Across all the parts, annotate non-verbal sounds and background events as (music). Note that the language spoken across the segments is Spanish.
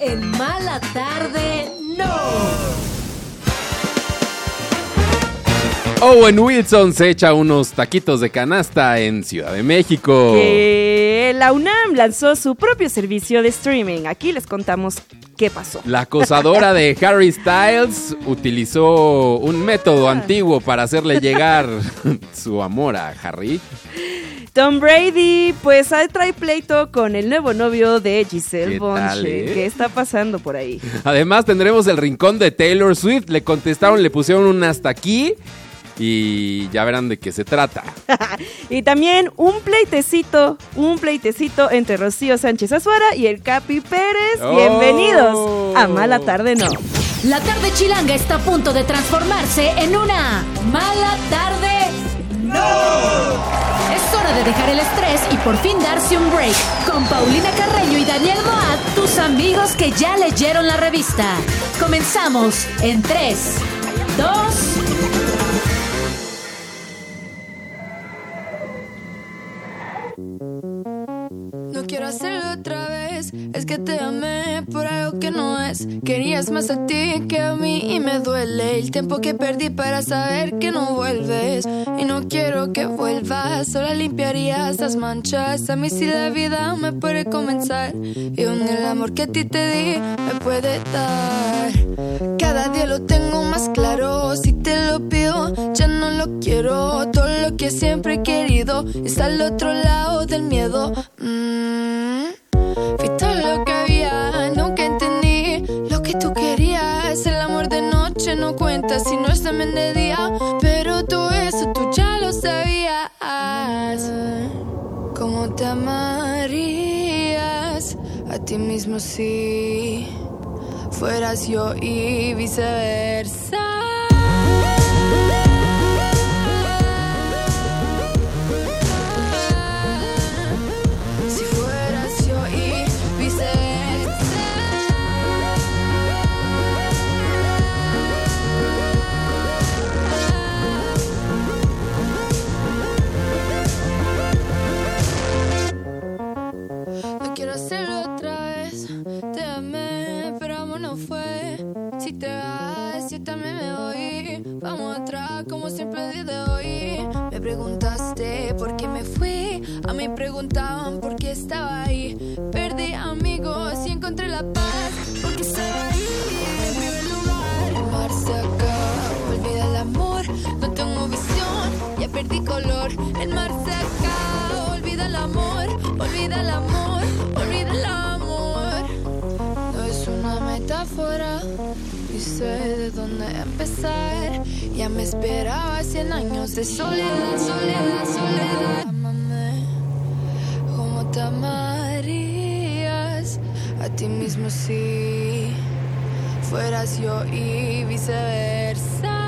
en Mala Tarde No. Owen Wilson se echa unos taquitos de canasta en Ciudad de México. Que la UNAM lanzó su propio servicio de streaming. Aquí les contamos qué pasó. La acosadora de (laughs) Harry Styles utilizó un método Ah. antiguo para hacerle llegar (laughs) su amor a Harry. Tom Brady, pues ahí trae pleito con el nuevo novio de Giselle ¿Qué Bonche. tal, eh? ¿Qué está pasando por ahí? (laughs) Además tendremos el rincón de Taylor Swift. Le contestaron, le pusieron un hasta aquí y ya verán de qué se trata. (laughs) Y también un pleitecito, un pleitecito entre Rocío Sánchez Azuara y el Capi Pérez. Oh. Bienvenidos a Mala Tarde No. La tarde chilanga está a punto de transformarse en una mala tarde. ¡No! Es hora de dejar el estrés y por fin darse un break. Con Paulina Carreño y Daniel Moat, tus amigos que ya leyeron la revista. Comenzamos en 3, 2, No quiero hacerlo otra vez, es que te amé por algo que no es. Querías más a ti que a mí y me duele el tiempo que perdí para saber que no vuelves. Y no quiero que vuelvas, solo limpiarías las manchas. A mí si la vida me puede comenzar y con el amor que a ti te di me puede dar. Cada día lo tengo más claro, si te lo pido ya no lo quiero. Que siempre he querido está al otro lado del miedo. Mm. Fui todo lo que había, nunca entendí lo que tú querías. El amor de noche no cuenta si no es también de día. Pero todo eso tú ya lo sabías. ¿Cómo te amarías a ti mismo si fueras yo y viceversa? Preguntaste por qué me fui. A mí preguntaban por qué estaba ahí. Perdí amigos y encontré la paz. Porque estaba ahí en primer lugar. El mar se acaba, olvida el amor. No tengo visión, ya perdí color. El mar se acaba, olvida el amor. Olvida el amor, olvida el amor. No es una metáfora. Sé de dónde empezar. Ya me esperaba 100 años de soledad, soledad, soledad. Ámame como te amarías a ti mismo si fueras yo y viceversa.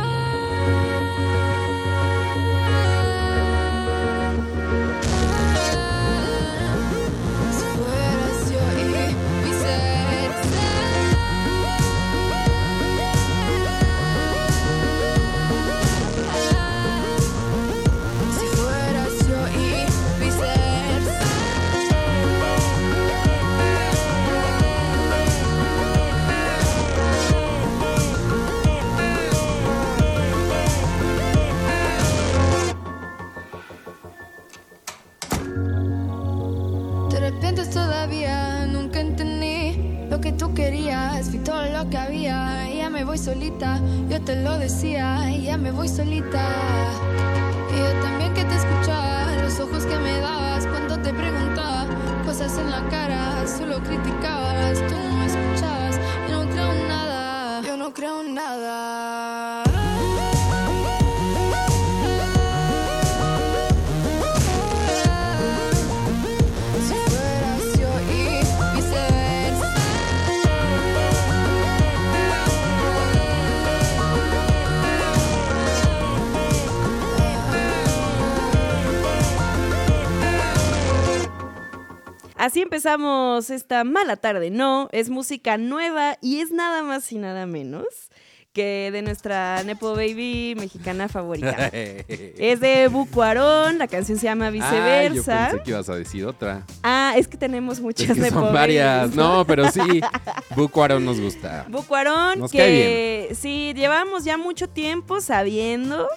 Yo te lo decía, ya me voy solita. Y yo también que te escuchaba, los ojos que me dabas cuando te preguntaba cosas en la cara, solo criticabas, tú no me escuchabas, yo no creo en nada, yo no creo en nada. Así empezamos esta mala tarde, ¿no? Es música nueva y es nada más y nada menos que de nuestra Nepo Baby mexicana favorita. (laughs) es de Bucuarón, la canción se llama Ah, yo Viceversa. pensé que ibas a decir otra. Ah, es que tenemos muchas Es que Nepo son varias. Babies, No, pero sí. (laughs) Bucuarón nos gusta. Bucuarón, Nos que sí, llevamos ya mucho tiempo sabiendo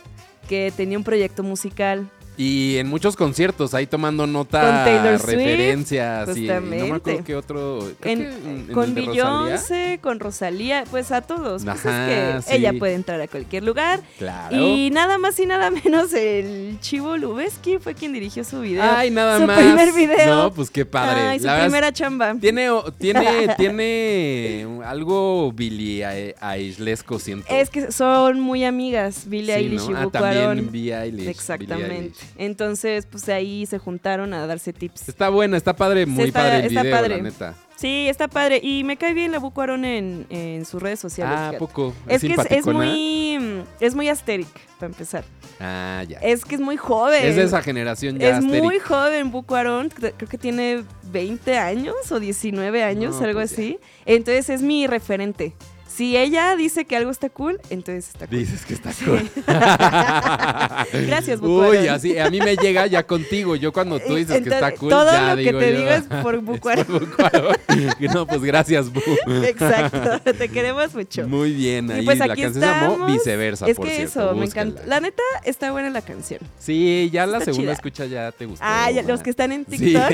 que tenía un proyecto musical. Y en muchos conciertos, ahí tomando nota, Swift, referencias. y no me justamente. acuerdo qué otro. En- en- en con. Beyoncé, con Rosalía, pues a todos. Pues Ajá, es que sí. ella puede entrar a cualquier lugar. Claro. Y nada más y nada menos el Chivo Lubeski fue quien dirigió su video. Ay, nada su más. primer video. No, pues qué padre. Ay, su La verdad es- primera chamba. Tiene, tiene, (laughs) tiene algo Billie Eilishesco, siento. Es que son muy amigas, Billie Sí, Eilish ¿no? y Ah, Bucuarón. también Billie Eilish. Billie Exactamente. Eilish. Entonces, pues ahí se juntaron a darse tips. Está buena, está padre, muy está- padre el está video, padre. la neta. Sí, está padre. Y me cae bien la Bucuarón en, en sus redes sociales. Ah, ¿a fíjate. poco. Es que es, muy. Es muy asteric, para empezar. Ah, ya. Es que es muy joven. Es de esa generación ya Es asteric. muy joven, Bucuarón. Creo que tiene 20 años o 19 años, No, algo pues ya. así. Entonces es mi referente. Si ella dice que algo está cool, entonces está cool. Dices que está cool. (laughs) Gracias, Bucuarón. Uy, así, a mí me llega ya contigo. Yo cuando tú dices que está cool, todo ya lo que digo te yo, digo es por (laughs) Bucuarón. (laughs) no, pues gracias, Bu. Exacto, te queremos mucho. Muy bien, ahí y pues la aquí canción se llamó. Viceversa, Es por que cierto, eso, me encanta. La neta, está buena la canción. Sí, ya la segunda chida. escucha ya te gustó. Ah, ya, los que están en Sí. TikTok.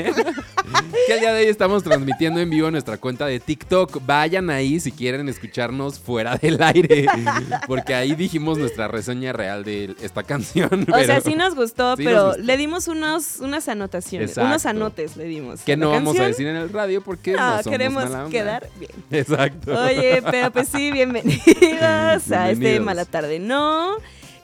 que el día de hoy estamos transmitiendo en vivo nuestra cuenta de TikTok. Vayan ahí si quieren escucharnos fuera (laughs) del aire. Porque ahí dijimos nuestra reseña real de esta (laughs) canción. O sea, sí nos gustó, Sí nos pero gustó. le dimos unos, unas anotaciones, Exacto. unos anotes le dimos. Que no vamos a decir en el radio porque no, No, somos queremos mala onda. quedar bien. Exacto. Oye, pero pues sí, (laughs) bienvenidos, a este Bienvenidos. Mala Tarde No.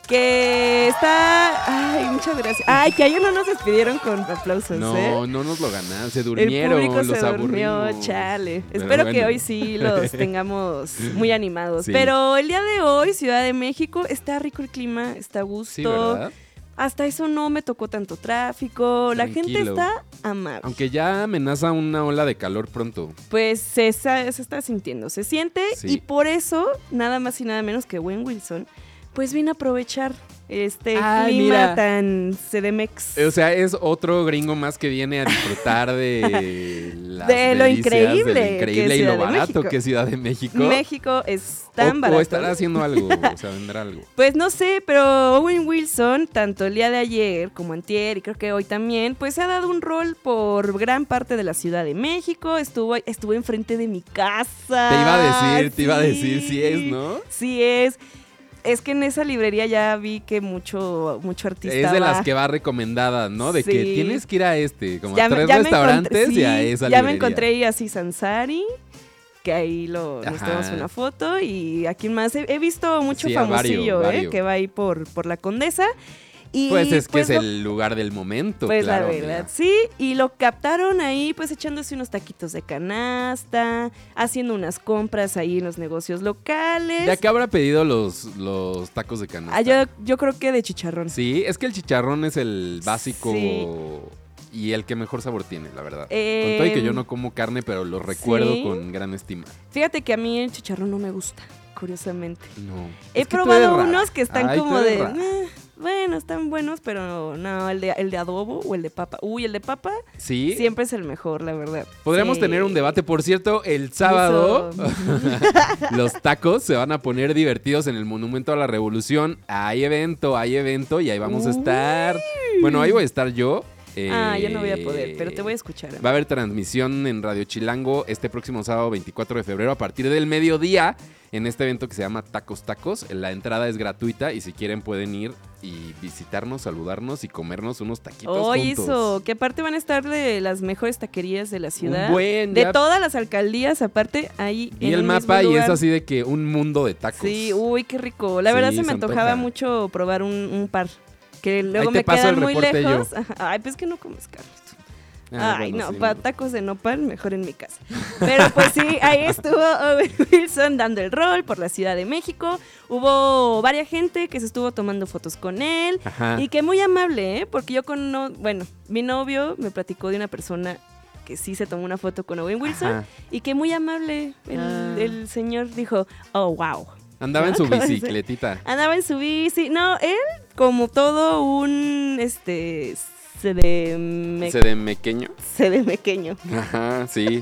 Que está. Ay, muchas gracias. Ay, que ayer no nos despidieron con aplausos, No, ¿eh? no nos lo ganaron, se El durmieron, público los se durmió, chale. Pero Espero que hoy sí los (laughs) tengamos muy animados. Sí. Pero el día de hoy, Ciudad de México, está rico el clima, está a gusto. Sí, ¿verdad? Hasta eso no me tocó tanto tráfico. La gente está amable. Aunque ya amenaza una ola de calor pronto. Pues se, se está sintiendo, se siente. Sí. Y por eso, nada más y nada menos que Wayne Wilson, pues vino a aprovechar este Ay, clima mira. tan CDMX. O sea, es otro gringo más que viene a disfrutar de (laughs) las De lo delicias, de increíble lo increíble y lo barato México. que es Ciudad de México. México es tan o, barato. o estará haciendo algo, o sea, (laughs) vendrá algo. Pues no sé, pero Owen Wilson, tanto el día de ayer como antier y creo que hoy también, pues se ha dado un rol por gran parte de la Ciudad de México. Estuvo, estuvo enfrente de mi casa. Te iba a decir, te iba a decir, sí es, ¿no? Sí es. Es que en esa librería ya vi que mucho, mucho artista Es de va. las que va recomendada, ¿no? De que tienes que ir a este, como Ya a me- tres ya me restaurantes encontré- y a esa Ya me librería. encontré ahí así Sansari, que ahí lo, nos tomamos una foto. Y aquí más he, he visto mucho Sí, famosillo, ¿eh? Que va ahí por, por la Condesa. Y Pues es que pues es lo- el lugar del momento, Pues claro. la verdad, sí. Y lo captaron ahí, pues echándose unos taquitos de canasta, haciendo unas compras ahí en los negocios locales. ¿Ya que habrá pedido los, los tacos de canasta? Ah, yo, yo creo que de chicharrón. Sí, es que el chicharrón es el básico Sí. y el que mejor sabor tiene, la verdad. Eh, con todo y que yo no como carne, pero lo recuerdo sí. con gran estima. Fíjate que a mí el chicharrón no me gusta, curiosamente. No. He probado unos que están Ay, como de. Rara. "Eh, bueno, están buenos, pero no, el de, el de adobo o el de papa. Uy, el de papa Sí. siempre es el mejor, la verdad. Podríamos Sí. tener un debate. Por cierto, el sábado (laughs) los tacos se van a poner divertidos en el Monumento a la Revolución. Hay evento, hay evento y ahí vamos a estar. Bueno, ahí voy a estar yo. Ah, yo no voy a Eh, poder, pero te voy a escuchar. Va a haber transmisión en Radio Chilango este próximo sábado 24 de febrero a partir del mediodía en este evento que se llama Tacos Tacos. La entrada es gratuita y si quieren pueden ir y visitarnos, saludarnos y comernos unos taquitos juntos. eso, que aparte van a estar de las mejores taquerías de la ciudad. buen, de ya- todas las alcaldías, aparte, ahí Y en el un mapa mismo y es así de que un mundo de tacos. Sí, uy, qué rico. La Sí, verdad se me antojaba antoja. mucho probar un, un par. Que luego me quedan el muy yo. lejos. Ajá. (laughs) Ay, pues que no comes carne. Ah, Ay, bueno, no, sí, para tacos de nopal, mejor en mi casa. Pero pues sí, ahí estuvo Owen (laughs) Wilson dando el rol por la Ciudad de México. Hubo varias gente que se estuvo tomando fotos con él. Ajá. Y que muy amable, ¿eh? Porque yo con... No, bueno, mi novio me platicó de una persona que sí se tomó una foto con Owen Wilson. Ajá. Y que muy amable el, Ah. el señor dijo, oh, wow. Andaba en su (laughs) ¿Cómo se- bicicletita. Andaba en su bici. No, él como todo un, este, de, de se de pequeño. Ajá, sí.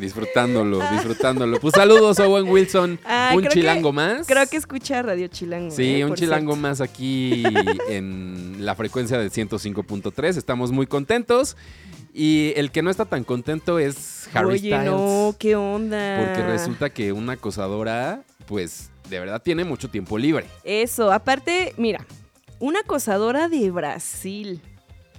disfrutándolo, disfrutándolo. Pues saludos, Owen Wilson. Ay, un que- chilango más. Creo que escucha Radio Chilango. Sí, eh, un chilango cierto. más aquí en la frecuencia del 105.3. Estamos muy contentos. Y el que no está tan contento es Harry Oye, Styles. no, qué onda. Porque resulta que una acosadora, pues, de verdad tiene mucho tiempo libre. Eso, aparte, mira, una acosadora de Brasil.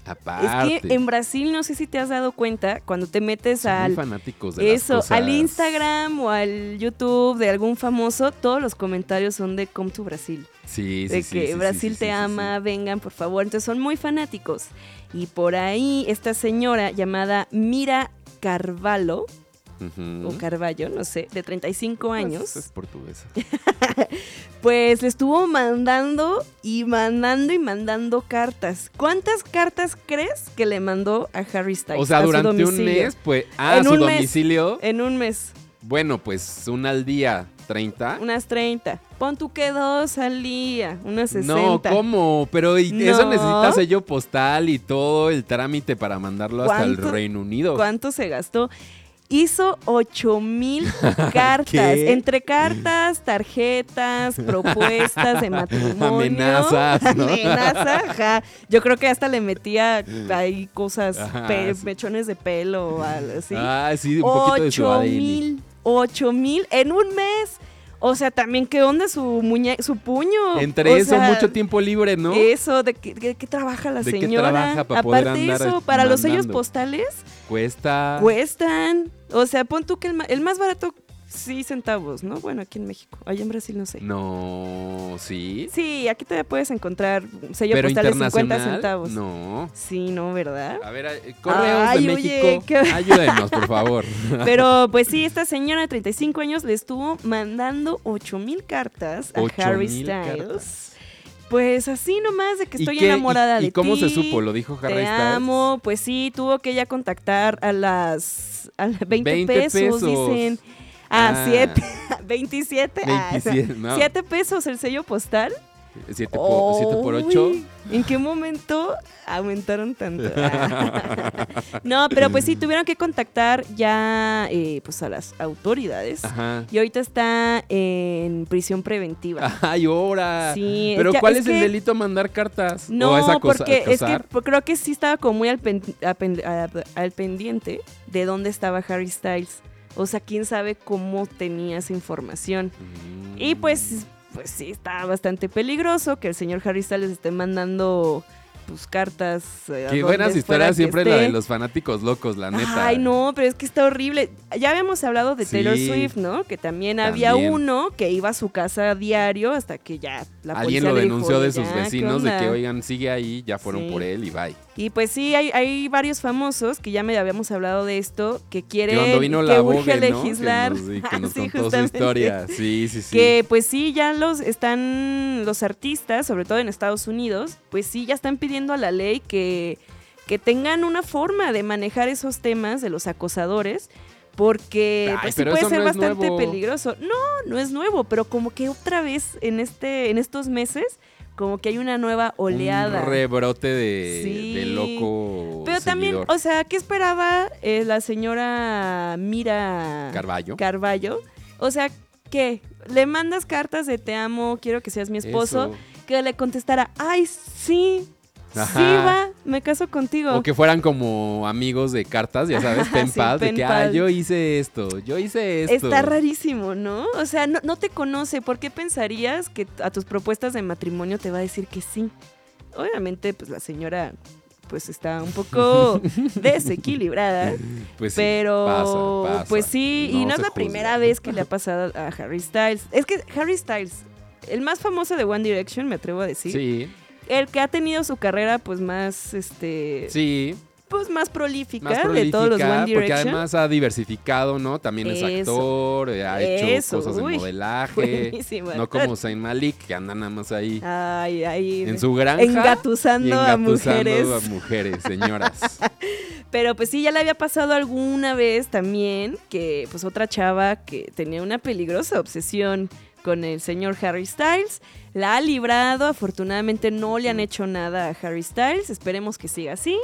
Aparte. Es que en Brasil, no sé si te has dado cuenta, cuando te metes son al... fanáticos de las Eso, cosas. al Instagram o al YouTube de algún famoso, todos los comentarios son de Come to Brasil. Sí, sí, de sí, que sí, Brasil sí, te ama, vengan por favor. Entonces son muy fanáticos. Y por ahí esta señora llamada Mira Carvalho, sí. Ujú. o Carvalho, no sé, de 35 Pues, años, Es portuguesa. (laughs) pues le estuvo mandando y mandando y mandando cartas. ¿Cuántas cartas crees que le mandó a Harry Styles? O sea, a su durante un mes, pues. Ah, En su un mes. domicilio. En un mes, Bueno, pues un al día, 30. unas 30. Pon tú que dos al día, unas 60. No, ¿cómo? Pero ¿y eso necesita sello postal y todo el trámite para mandarlo hasta el ¿Cuánto- Reino Unido. ¿Cuánto se gastó? Hizo 8 mil (laughs) cartas. ¿Qué? Entre cartas, tarjetas, propuestas de (laughs) matrimonio. Amenazas, ¿no? Amenaza, ajá. Yo creo que hasta le metía ahí cosas, Ajá, pe- sí. mechones de pelo o algo así. Ah, sí, un poquito de su 8 ADN. mil, 8 mil en un mes. O sea, también, ¿qué onda su muñe su puño? Entre O eso, sea, mucho tiempo libre, ¿no? Eso, ¿de qué, de qué trabaja la ¿De qué señora? trabaja para poder Aparte andar eso, para los sellos postales, Cuesta. cuestan. O sea, pon tú que el, el más barato, sí centavos, ¿no? Bueno, aquí en México. Allá en Brasil no sé. No, sí. Sí, aquí todavía puedes encontrar sello Pero postal de 50 internacional. centavos. No. Sí, no, ¿verdad? A ver, eh, correos Ay, de oye, México. (laughs) Ayúdenos, por favor. (laughs) Pero pues sí, esta señora de 35 años le estuvo mandando 8 mil cartas a Ocho Harry mil Styles. cartas. Pues así nomás de que ¿Y estoy qué- enamorada y, de ¿Y cómo ti. se supo? ¿Lo dijo Harry Te Styles? amo, pues sí, tuvo que ella contactar a las, a las 20, 20 pesos, pesos. dicen. Ah, Ah. 7, 27, (laughs) ah, 27, no. 7 pesos el sello postal. 7 por 8. Uy, ¿En qué momento aumentaron tanto? Ah. (laughs) no, pero pues sí, tuvieron que contactar ya eh, pues a las autoridades. Ajá. Y ahorita está en prisión preventiva. Ay, ahora. Sí, Pero ya- ¿cuál es es, el delito mandar cartas? ¿O No, porque es que creo que sí estaba como muy pen- al pendiente de dónde estaba Harry Styles. O sea, quién sabe cómo tenía esa información. Y pues, pues sí, está bastante peligroso que el señor Harry Styles esté mandando pues cartas. eh, Qué buenas historias que siempre la de los fanáticos locos, la neta. Ay, no, pero es que está horrible. Ya habíamos hablado de Taylor. Swift, ¿no? Que también, había uno que iba a su casa diario hasta que ya la Alguien policía lo dijo, denunció de "Oye, sus ya, ¿qué vecinos de que, onda?". oigan, sigue ahí, ya fueron Sí. por él y bye. Y pues sí, hay, hay varios famosos que ya me habíamos hablado de esto, que Que quieren, cuando vino que la Vogue, ¿no? legislar. Que nos, (laughs) que Ah, nos sí, contó su historia. Sí, sí, sí. Que pues sí, ya los están, los artistas, sobre todo en Estados Unidos, pues sí, ya están pidiendo a la ley que, que tengan una forma de manejar esos temas de los acosadores, porque Ay, pues sí puede ser no bastante peligroso. No, no es nuevo, pero como que otra vez en este, en estos meses, como que hay una nueva oleada. Un rebrote de, Sí. de loco. Pero también, o sea, ¿qué esperaba eh, la señora Mira Carballo. Carballo? O sea, ¿qué? Le mandas cartas de te amo, quiero que seas mi esposo, Eso. que le contestara, ay, sí, sí Ajá. va, me caso contigo. O que fueran como amigos de cartas, ya sabes, pen sí, pal, de que, ah, yo hice esto, yo hice esto. Está rarísimo, ¿no? O sea, no, no te conoce. ¿Por qué pensarías que a tus propuestas de matrimonio te va a decir que sí? Obviamente, pues la señora pues está un poco (laughs) desequilibrada. Pues sí, Pero, pasa, pasa. pues sí, y no es la juzga. primera vez que le ha pasado a Harry Styles. Es que Harry Styles, el más famoso de One Direction, me atrevo a decir. Sí, El que ha tenido su carrera, pues, más, este, sí. pues, más prolífica, Más de todos los One porque Direction. además ha diversificado, ¿no? También es Eso. actor, eh, ha hecho Eso, cosas de uy, modelaje. buenísimo. No como Zayn Malik, que anda nada más ahí Ay, ay, en su granja. engatusando, y a mujeres. a mujeres, señoras. (laughs) Pero pues sí, ya le había pasado alguna vez también que pues otra chava que tenía una peligrosa obsesión con el señor Harry Styles, la ha librado, afortunadamente no le han hecho nada a Harry Styles, esperemos que siga así,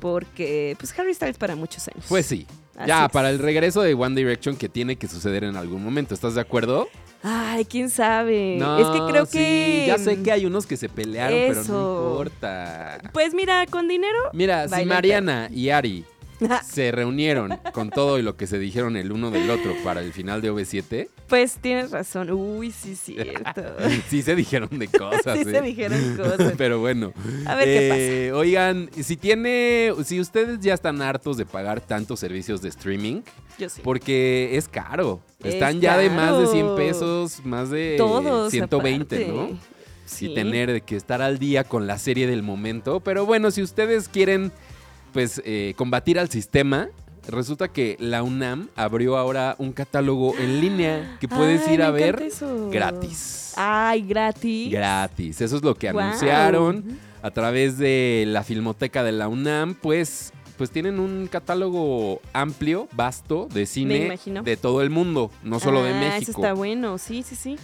porque pues Harry Styles para muchos años. Pues sí. Así Ya, es. para el regreso de One Direction que tiene que suceder en algún momento. ¿Estás de acuerdo? Ay, quién sabe. es que creo sí, que. Ya sé que hay unos que se pelearon, pero no importa. Pues mira, con dinero. Mira, si Mariana y Ari (laughs) se reunieron con todo y lo que se dijeron el uno del otro para el final de OV7, Pues tienes razón. Uy, sí, cierto. (laughs) sí se dijeron de cosas. sí ¿eh? se dijeron cosas. Pero bueno. A ver qué Eh, Oigan, si tiene, si ustedes ya están hartos de pagar tantos servicios de streaming, Yo sí. porque es caro. Es Están ya de más de 100 caro. pesos, más de Todos. 120, aparte. ¿no? Sí. y tener que estar al día con la serie del momento. Pero bueno, si ustedes quieren pues eh, combatir al sistema, resulta que la UNAM abrió ahora un catálogo en línea que puedes Ay, ir a ver eso. gratis. Ay, gratis. Gratis. Eso es lo que anunciaron a través de la Filmoteca de la UNAM, pues pues tienen un catálogo amplio, vasto de cine de todo el mundo, no solo de Ah, Eso México. está bueno. Sí, sí, sí.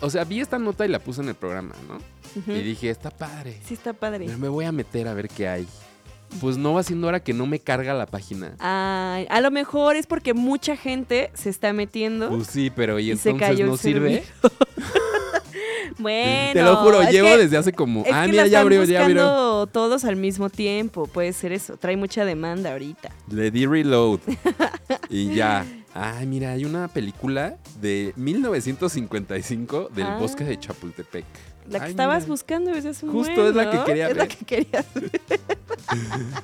O sea, vi esta nota y la puse en el programa, ¿no? Y dije, está padre. Sí, está padre. Me voy a meter a ver qué hay. Pues no va siendo hora que no me carga la página. Ay, a lo mejor es porque mucha gente se está metiendo. Pues sí, pero ¿y Y se entonces cayó no sirve? (laughs) Bueno. Te lo juro, llevo que- desde hace como. Es ah, que mira, ya abrió, ya abrió. buscando todos al mismo tiempo. Puede ser eso. Trae mucha demanda ahorita. Le di reload. (laughs) y ya. Ay, mira, hay una película de 1955 del Ah. bosque de Chapultepec. La que Ay, estabas mira. buscando desde hace un Justo buen, es la que quería Es la que querías (laughs) ver.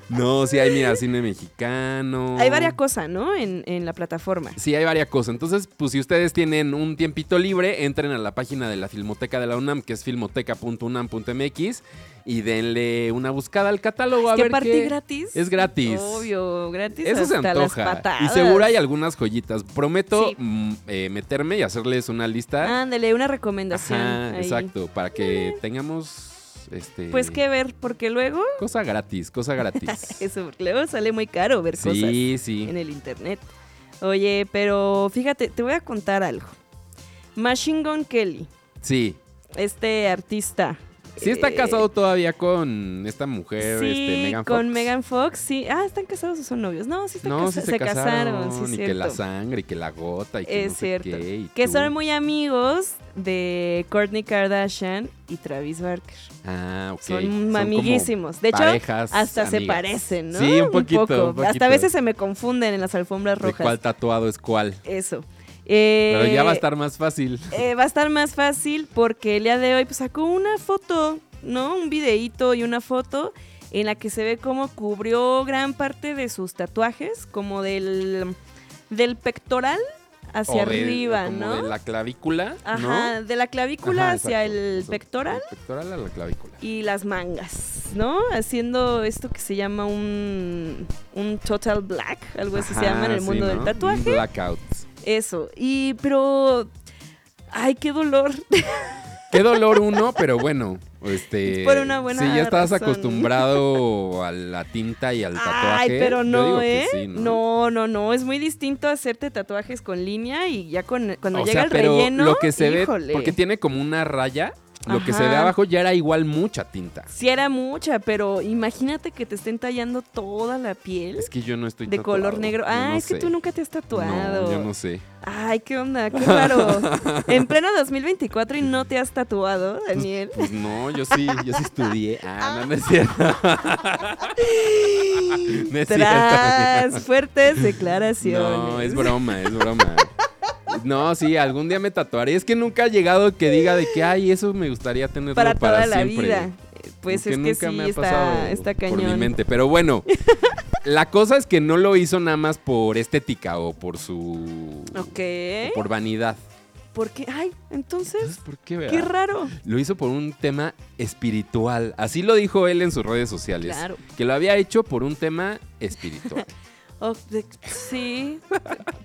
No, sí hay, mira, cine mexicano. Hay varias cosas, ¿no? En, en la plataforma. Sí, hay varias cosas. Entonces, pues si ustedes tienen un tiempito libre, entren a la página de la Filmoteca de la UNAM, que es filmoteca.unam.mx, y denle una buscada al catálogo a ¿Qué ver parte qué. gratis? Es gratis. Obvio, gratis Eso se las antoja. Y seguro hay algunas joyitas. Prometo Sí. mm, eh, meterme y hacerles una lista. Ándale, una recomendación. Ajá, ahí. exacto. Para que tengamos este Pues qué ver, porque luego, cosa gratis, cosa gratis. (laughs) eso, porque luego sale muy caro ver cosas sí, sí. en el internet. Oye, pero fíjate, te voy a contar algo. Machine Gun Kelly, Sí. este artista. Sí está eh, casado todavía con esta mujer, Sí, este, Megan con Fox. Megan Fox, sí. Ah, ¿están casados o son novios? No, sí, están No, sí se, casaron, sí, y que la sangre, y que la gota, y que Es no sé cierto. qué, y Que tú. son muy amigos de Kourtney Kardashian y Travis Barker. Ah, ok. Son amiguísimos. De hecho, hasta se parecen, ¿no? Sí, un poquito, un poco. poquito. Hasta a veces se me confunden en las alfombras De rojas. cuál tatuado es cuál. Eso. Eh, Pero ya va a estar más fácil. eh, va a estar más fácil porque el día de hoy pues, sacó una foto, ¿no? Un videíto y una foto en la que se ve cómo cubrió gran parte de sus tatuajes, como del, del pectoral hacia O de- arriba, como ¿no? de la clavícula, Ajá, ¿no? de la clavícula Ajá, hacia exacto, el pectoral del pectoral a la clavícula. y las mangas, ¿no? Haciendo esto que se llama un, un total black, algo así se llama en el sí, mundo del tatuaje. Un blackout. Eso, y pero... Ay, qué dolor. (laughs) Qué dolor uno, pero bueno, este... (laughs) Por una buena Si ya estás razón. acostumbrado a la tinta y al tatuaje. Ay, pero no, ¿eh? sí, ¿no? ¿no? no, no, es muy distinto hacerte tatuajes con línea y ya con cuando o llega sea, el pero relleno, lo que se híjole. ve, porque tiene como una raya, lo que se ve abajo ya era igual mucha tinta. Sí era mucha, pero imagínate que te estén tallando toda la piel Es que yo no estoy de color negro. yo Ah, no es que tú nunca te has tatuado. No, yo no sé. Ay, qué onda, qué (laughs) raro. en pleno 2024 y no te has tatuado, Daniel. Pues no, yo sí, yo sí estudié. (laughs) Ah, no, no es cierto. (laughs) no es Tras cierto. fuertes declaraciones. No, es broma, es broma. No, sí, algún día me tatuaré. Es que nunca ha llegado que diga de que, ay, eso me gustaría tenerlo para para, toda la siempre. vida. Eh, Pues Porque es que nunca sí me ha está, pasado está por mi mente. Pero bueno, (laughs) la cosa es que no lo hizo nada más por estética o por su... Ok. o por vanidad. ¿Por qué? Ay, entonces, Entonces, ¿por qué, qué verdad? raro. Lo hizo por un tema espiritual. Así lo dijo él en sus redes sociales. Claro. Que lo había hecho por un tema espiritual. (laughs) Oh, de- sí.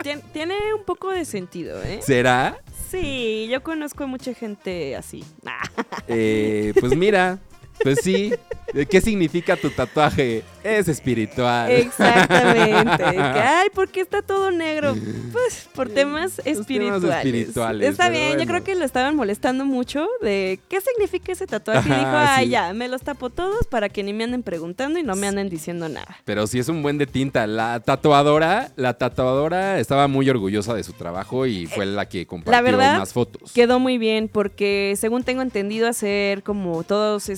Tien- tiene un poco de sentido, ¿eh? ¿Será? Sí, yo conozco a mucha gente así. Eh, pues mira, Pues sí. ¿Qué significa tu tatuaje? Es espiritual. Exactamente. (laughs) Ay, ¿por qué está todo negro? Pues por temas temas espirituales. espirituales, Está bien, yo creo que lo estaban molestando mucho de qué significa ese tatuaje. Y dijo, ay, sí. ya, me los tapo todos para que ni me anden preguntando y no me anden diciendo nada. Pero sí es un buen de tinta. La tatuadora, la tatuadora estaba muy orgullosa de su trabajo y fue la que compartió verdad, más fotos. Quedó muy bien porque según tengo entendido hacer como todos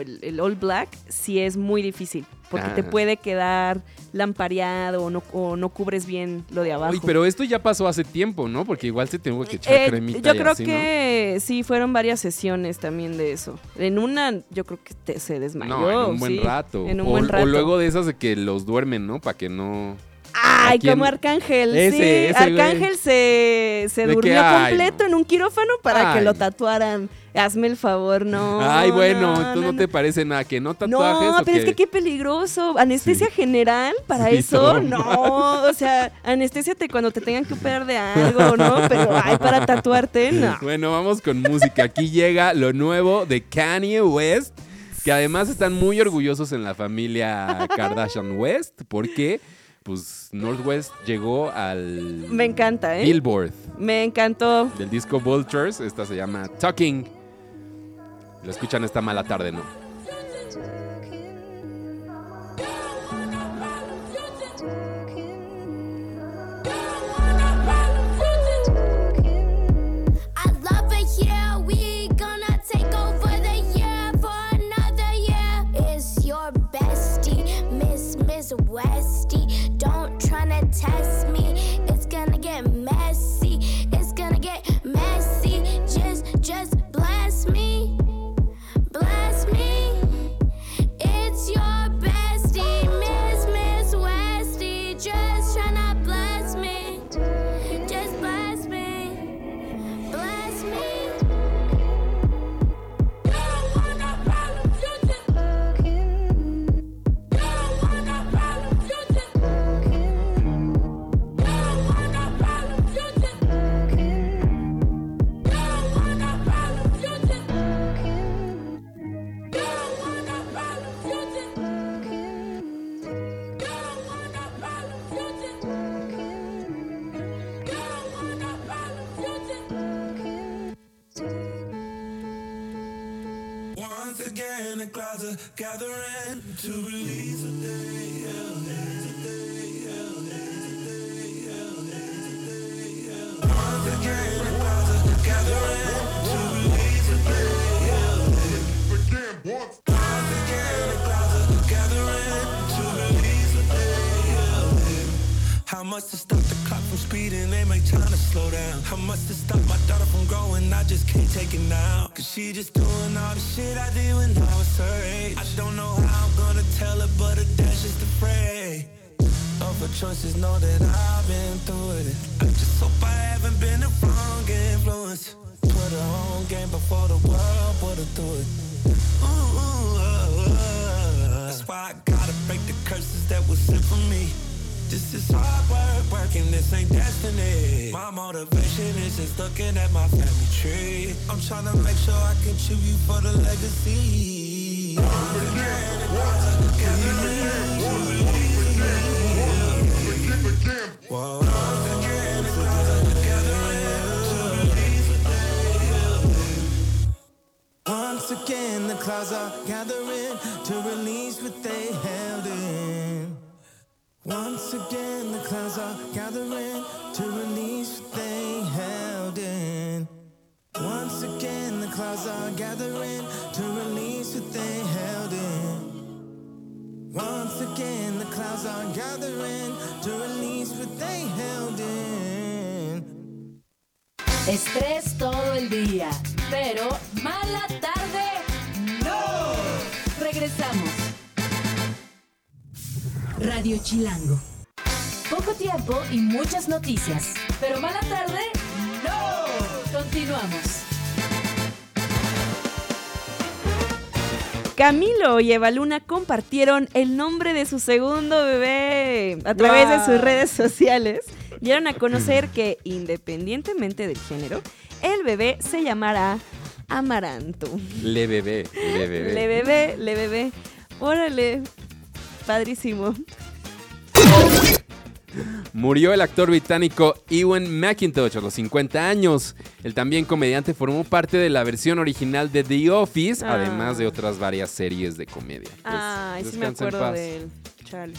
el, el all black, sí es muy difícil. Porque te Ah. puede quedar lampareado o no, o no cubres bien lo de abajo. Uy, pero esto ya pasó hace tiempo, ¿no? Porque igual se tuvo que echar Eh, cremita yo y creo así, ¿no? que sí, fueron varias sesiones también de eso. En una, yo creo que te- se desmayó. No, en un buen sí, rato. En un o, buen o rato. luego de esas de que los duermen, ¿no? Para que no. Ay, como Arcángel. Ese, sí, ese. Arcángel se, se durmió Ay, completo no. en un quirófano para que lo tatuaran. Hazme el favor, no. Ay, bueno, no, entonces no, no, te parece nada. ¿Que no tatuajes No, pero es que qué peligroso. Anestesia general para Sí, eso, no. (laughs) O sea, anestésiate cuando te tengan que operar de algo, ¿no? Pero ay, para tatuarte, no. Bueno, vamos con música. Aquí llega lo nuevo de Kanye West, que además están muy orgullosos en la familia Kardashian West, porque pues Northwest llegó al Me encanta, ¿eh? Billboard Me encantó. del disco Vultures. Esta se llama Talking. Lo escuchan esta mala tarde, ¿no? I tryna test me. Gathering to release the day. Once again, the clouds are gathering to release day. Once again, gathering to release day. How much to stop the clock from speeding? They make to slow down. How much to stop my daughter from growing? I just can't take it now. Cause she just doing all the shit know that I've been through it. I just hope I haven't been the wrong influence. Put her on game before the world put her through it. Ooh, ooh, uh, uh. That's why I gotta break the curses that was sent for me. This is hard work, working, this ain't destiny. My motivation is just looking at my family tree. I'm trying to make sure I contribute for the legacy. Whoa. Again, the clouds are gathering to release what they held in. Once again, the clouds are gathering to release what they held in. Once again, the clouds are gathering to release what they held in. Once again, the clouds are gathering to release what they held in. Estrés todo el día, pero mala tarde. Regresamos. Radio Chilango. Poco tiempo y muchas noticias, pero mala tarde, no. Continuamos. Camilo y Eva Luna compartieron el nombre de su segundo bebé a través de sus redes sociales. Dieron a conocer que, independientemente del género, el bebé se llamará Amaranto. Le bebé, le bebé. Le bebé, le bebé. Órale, padrísimo. Murió el actor británico Ewan McIntosh a los 50 años. El también comediante formó parte de la versión original de The Office, Ah. además de otras varias series de comedia. Pues, Ay, sí me acuerdo de él. Chale.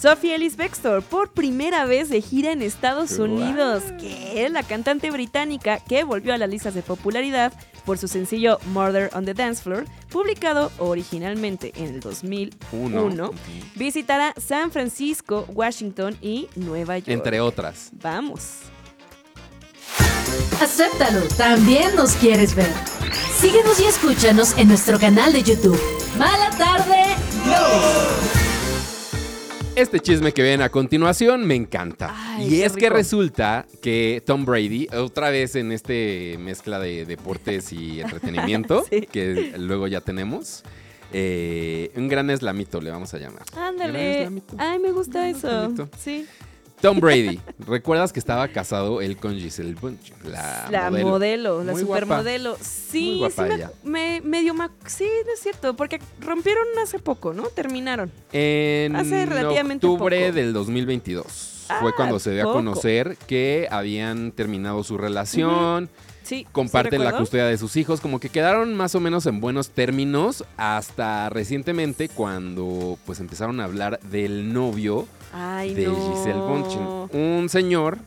Sophie Ellis Bextor, por primera vez de gira en Estados. Unidos. Que la cantante británica que volvió a las listas de popularidad por su sencillo Murder on the Dance Floor, publicado originalmente en el 2001, Uno. visitará San Francisco, Washington y Nueva York. Entre otras. Vamos. Acéptalo, también nos quieres ver. Síguenos y escúchanos en nuestro canal de YouTube. Mala tarde, Este chisme que ven a continuación me encanta. Ay, y es que resulta que Tom Brady, otra vez en este mezcla de deportes y (laughs) entretenimiento, Sí. que luego ya tenemos, eh, un gran eslamito le vamos a llamar. Ándale. Ay, me gusta eso. eslamito. Sí. Tom Brady, ¿recuerdas que estaba casado él con Giselle Bündchen? La, La modelo, modelo. la Muy guapa. supermodelo. Sí, Muy guapa sí me- ella. me, medio ma- sí, es cierto, porque rompieron hace poco, ¿no? Terminaron. En Hace relativamente octubre poco. del 2022 Ah, fue cuando se dio a conocer que habían terminado su relación. Sí. comparten ¿sí la custodia de sus hijos, como que quedaron más o menos en buenos términos hasta recientemente cuando pues empezaron a hablar del novio Ay, de no. Giselle Bündchen, un señor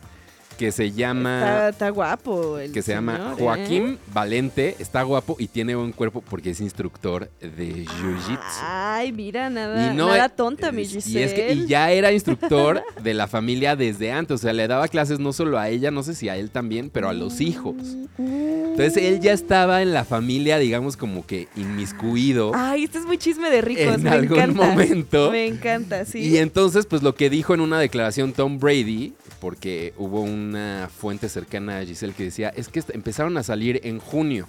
que se llama Está, está guapo. el que se llama ¿eh? Joaquín Valente, está guapo y tiene buen cuerpo porque es instructor de jiu-jitsu. Ay, mira, nada, Y no nada es- tonta, mi y Giselle. es que- y ya era instructor (laughs) de la familia desde antes, o sea, le daba clases no solo a ella, no sé si a él también, pero a los hijos. Entonces él ya estaba en la familia, digamos, como que inmiscuido. Ay, este es muy chisme de ricos. En me algún encanta. momento. Me encanta, sí. Y entonces, pues lo que dijo en una declaración Tom Brady, porque hubo una fuente cercana a Giselle que decía, es que empezaron a salir en junio.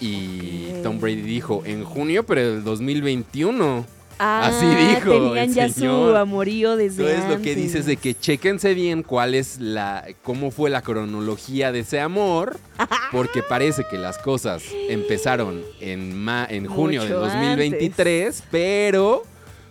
Y. Tom Brady dijo, en junio, pero del 2021. Ah, así dijo Tenían el ya señor. su amorío desde Entonces lo que dices de que chequense bien cuál es la, cómo fue la cronología de ese amor, (laughs) porque parece que las cosas empezaron en, ma- en junio Mucho 2023, pero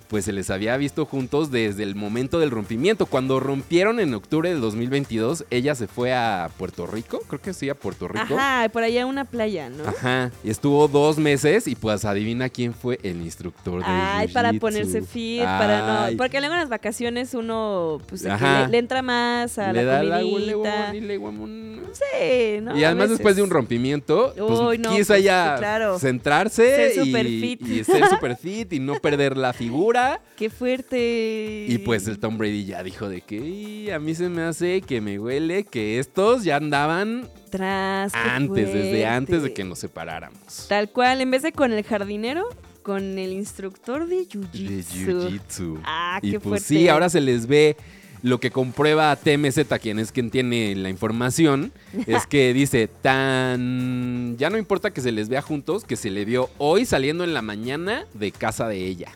pues se les había visto juntos desde el momento del rompimiento. Cuando rompieron en octubre del 2022, ella se fue a Puerto Rico, creo que sí, a Puerto Rico. Ajá, por allá una playa, ¿no? Ajá, y estuvo dos meses y pues adivina quién fue el instructor de Ay, para ponerse fit, para no. Porque luego en las vacaciones uno pues le, le entra más a le la da la comidita. y le guamón. Sí, ¿no? y además después de un rompimiento, pues Uy, no, quiso pues, claro. centrarse Ser y, fit. y ser super (laughs) fit y no perder la figura. Qué fuerte. Y pues el Tom Brady ya dijo de que "Y a mí se me hace que me huele que estos ya andaban Tras, antes, desde antes de que nos separáramos. Tal cual, en vez de con el jardinero, con el instructor de De jiu-jitsu. jiu-jitsu. Ah, y qué pues fuerte. sí, ahora se les ve lo que comprueba TMZ, quien es quien tiene la información, es que (laughs) dice, tan... Ya no importa que se les vea juntos, que se le vio hoy saliendo en la mañana de casa de ella.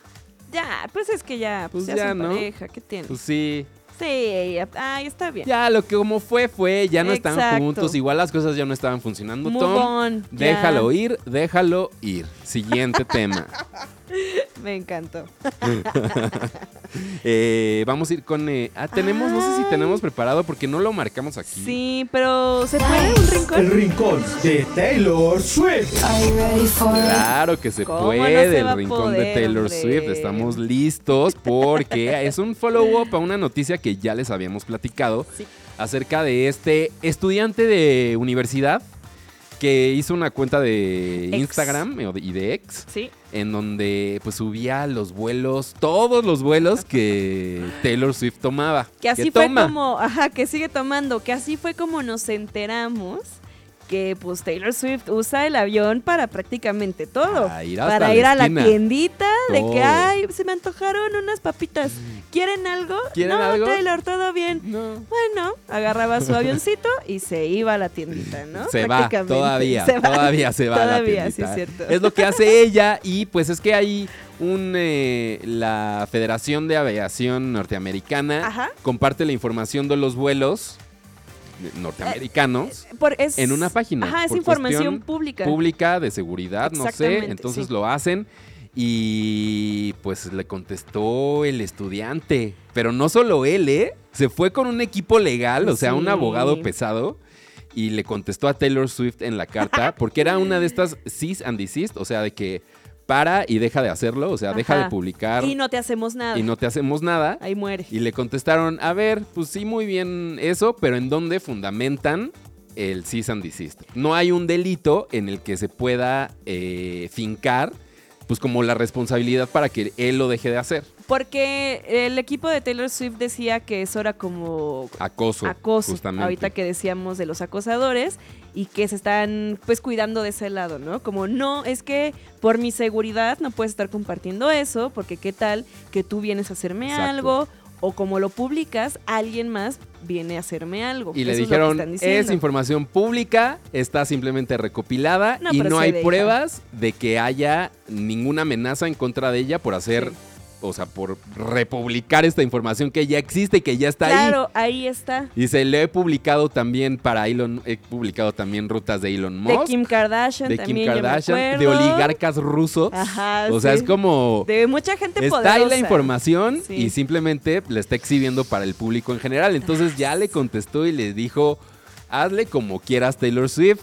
Ya, pues es que ya, pues, Pues ya, ¿no? pareja, ¿qué tiene? Pues sí, sí, ay, está bien. ya lo que como fue, fue, ya no están Exacto. juntos, igual las cosas ya no estaban funcionando, Move Tom. on. Déjalo ir, déjalo ir. Siguiente (laughs) tema. Me encantó. (laughs) Eh, vamos a ir con... eh, ah, tenemos, no sé si tenemos preparado porque no lo marcamos aquí. Sí, pero ¿se puede un El rincón? rincón de Taylor Swift. Claro que se ¿Cómo no puede, se el rincón de Taylor hombre? Swift. Estamos listos porque (laughs) es un follow-up a una noticia que ya les habíamos platicado Sí. acerca de este estudiante de universidad que hizo una cuenta de. Instagram y de ex Sí. En donde pues subía los vuelos, todos los vuelos que Taylor Swift tomaba. Que así fue toma. como, ajá, que sigue tomando, que así fue como nos enteramos que pues Taylor Swift usa el avión para prácticamente todo. Para ir para ir a la tiendita de que, ay, se me antojaron unas papitas. ¿Quieren algo? ¿Quieren no, algo? Taylor, todo bien. No. Bueno, agarraba su avioncito y se iba a la tiendita, ¿no? Se va, todavía, Se va. todavía se va a la Todavía, sí tiendita. es cierto. Es lo que hace ella y pues es que hay un eh, la Federación de Aviación Norteamericana Ajá. comparte la información de los vuelos norteamericanos Por- es- en una página. Ajá, es por información pública. Pública, de seguridad, no sé. Entonces sí. lo hacen. Y pues le contestó el estudiante. Pero no solo él, ¿eh? Se fue con un equipo legal, o sea, un abogado pesado. Y le contestó a Taylor Swift en la carta. (laughs) Porque era una de estas cease and desist. O sea, de que para y deja de hacerlo. O sea, deja de publicar Y no te hacemos nada. y no te hacemos nada. Ahí muere. Y le contestaron, a ver, pues sí, muy bien eso, pero ¿en dónde fundamentan el cease and desist? No hay un delito en el que se pueda eh, fincar, pues como la responsabilidad para que él lo deje de hacer. Porque el equipo de Taylor Swift decía que eso era como Acoso. acoso. justamente. Ahorita que decíamos de los acosadores y que se están pues cuidando de ese lado, ¿no? Como no, es que por mi seguridad no puedes estar compartiendo eso, porque qué tal que tú vienes a hacerme Exacto. algo o como lo publicas, alguien más viene a hacerme algo. Y le Eso es dijeron, es, diciendo". información pública, está simplemente recopilada No y no hay pruebas de que haya ninguna amenaza en contra de ella por hacer, Sí. O sea, por republicar esta información que ya existe y que ya está ahí. Claro, ahí está. Dice, le he publicado también para Elon, he publicado también rutas de Elon De Musk, Kim Kardashian de Kim también, yo me Kardashian, de oligarcas rusos. Ajá, o sea, sí. es como... De mucha gente Está poderosa. ahí la información Sí. y simplemente la está exhibiendo para el público en general. Entonces ya le contestó y le dijo, hazle como quieras Taylor Swift.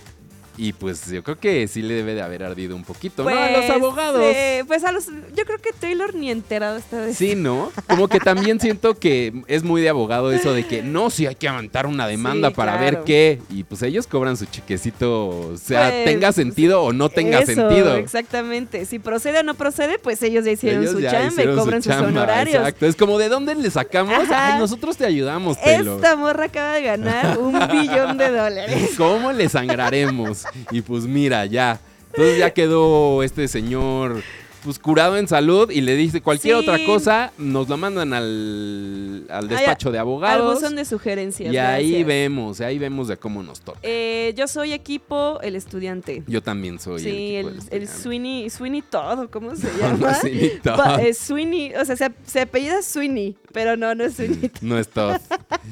Y pues yo creo que sí le debe de haber ardido un poquito, ¿no? A los Pues, abogados. eh, pues a los. Yo creo que Taylor ni enterado está de Sí, ¿no? Como que también (laughs) siento que es muy de abogado eso de que no, si hay que aventar una demanda Sí, para claro. ver qué. Y pues ellos cobran su chequecito, o sea, Pues, tenga sentido o no tenga Eso, sentido. Exactamente. Si procede o no procede, pues ellos ya hicieron Ellos su ya chamba hicieron y su cobran sus chamba, honorarios. Exacto. Es como de dónde le sacamos. Ajá. Ay, nosotros te ayudamos, Taylor. Esta morra acaba de ganar un (laughs) billón de dólares. ¿Cómo le sangraremos? (laughs) Y pues mira, ya. Entonces ya quedó este señor pues curado en salud y le dice cualquier Sí. otra cosa, nos lo mandan al, al despacho Ay, de Al abogados. buzón de sugerencias. Y ahí gracias. vemos, ahí vemos de cómo nos toca. Eh, yo soy equipo, el estudiante. Yo también soy sí, el, el, equipo el estudiante. Sweeney, Sweeney todo, ¿cómo se No, (laughs) no llama? es Sweeney Todd. Pa- eh, Sweeney, o sea, se, se apellida Sweeney, pero no, no es. No es Todd.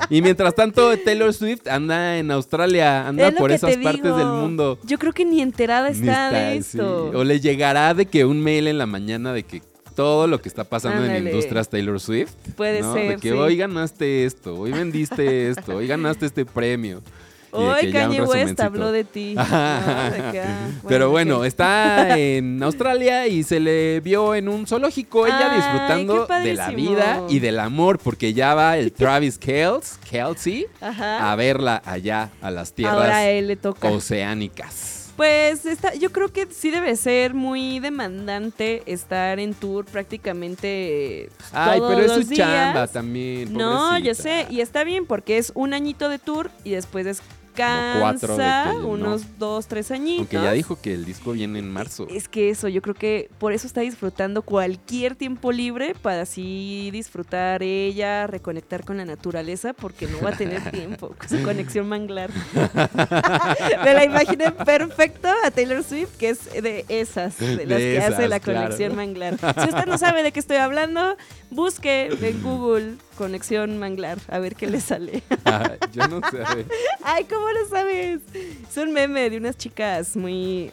Y mientras tanto, Taylor Swift anda en Australia, anda Es por esas te partes digo. del mundo. Yo creo que ni enterada Ni está, de sí. esto. O le llegará de que un mail en la mañana de que todo lo que está pasando en la Ándale. industria es Taylor Swift. Puede ¿no? ser, De que sí. hoy ganaste esto, hoy vendiste esto, hoy ganaste este premio. Hoy Kanye West habló de ti. (laughs) ¿no? De ah, Pero bueno, está en Australia y se le vio en un zoológico ella Ay, disfrutando de la vida y del amor, porque ya va el (laughs) Travis Kelce, Kelsey Ajá. a verla allá a las tierras Ahora a él le toca. oceánicas. Pues está, yo creo que sí debe ser muy demandante estar en tour prácticamente pues, Ay, todos pero es su días. chamba también. No, yo sé, y está bien porque es un añito de tour y después cuatro no. unos dos, tres añitos. Aunque ya dijo que el disco viene en marzo. Es que eso, yo creo que por eso está disfrutando cualquier tiempo libre para así disfrutar ella, reconectar con la naturaleza, porque no va a tener (laughs) tiempo con su conexión manglar. (laughs) Me la imaginé perfecto a Taylor Swift, que es de esas, de las que hace la claro. conexión manglar. Si usted no sabe de qué estoy hablando, busque en Google conexión manglar, a ver qué le sale. (laughs) Ah, yo no sé. Ay, ¿cómo lo sabes? Es un meme de unas chicas muy